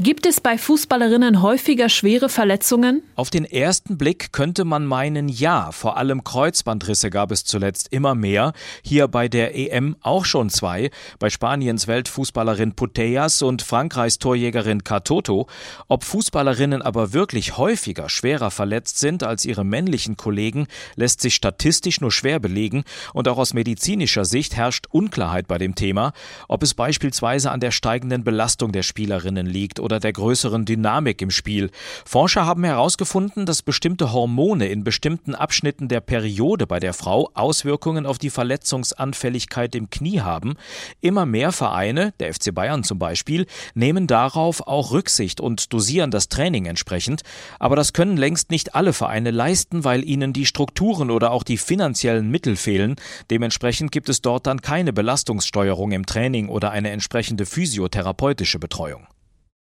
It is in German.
Gibt es bei Fußballerinnen häufiger schwere Verletzungen? Auf den ersten Blick könnte man meinen, ja. Vor allem Kreuzbandrisse gab es zuletzt immer mehr. Hier bei der EM auch schon zwei. Bei Spaniens Weltfußballerin Putellas und Frankreichs Torjägerin Katoto. Ob Fußballerinnen aber wirklich häufiger schwerer verletzt sind als ihre männlichen Kollegen, lässt sich statistisch nur schwer belegen. Und auch aus medizinischer Sicht herrscht Unklarheit bei dem Thema. Ob es beispielsweise an der steigenden Belastung der Spielerinnen liegt oder der größeren Dynamik im Spiel. Forscher haben herausgefunden, dass bestimmte Hormone in bestimmten Abschnitten der Periode bei der Frau Auswirkungen auf die Verletzungsanfälligkeit im Knie haben. Immer mehr Vereine, der FC Bayern zum Beispiel, nehmen darauf auch Rücksicht und dosieren das Training entsprechend. Aber das können längst nicht alle Vereine leisten, weil ihnen die Strukturen oder auch die finanziellen Mittel fehlen. Dementsprechend gibt es dort dann keine Belastungssteuerung im Training oder eine entsprechende physiotherapeutische Betreuung.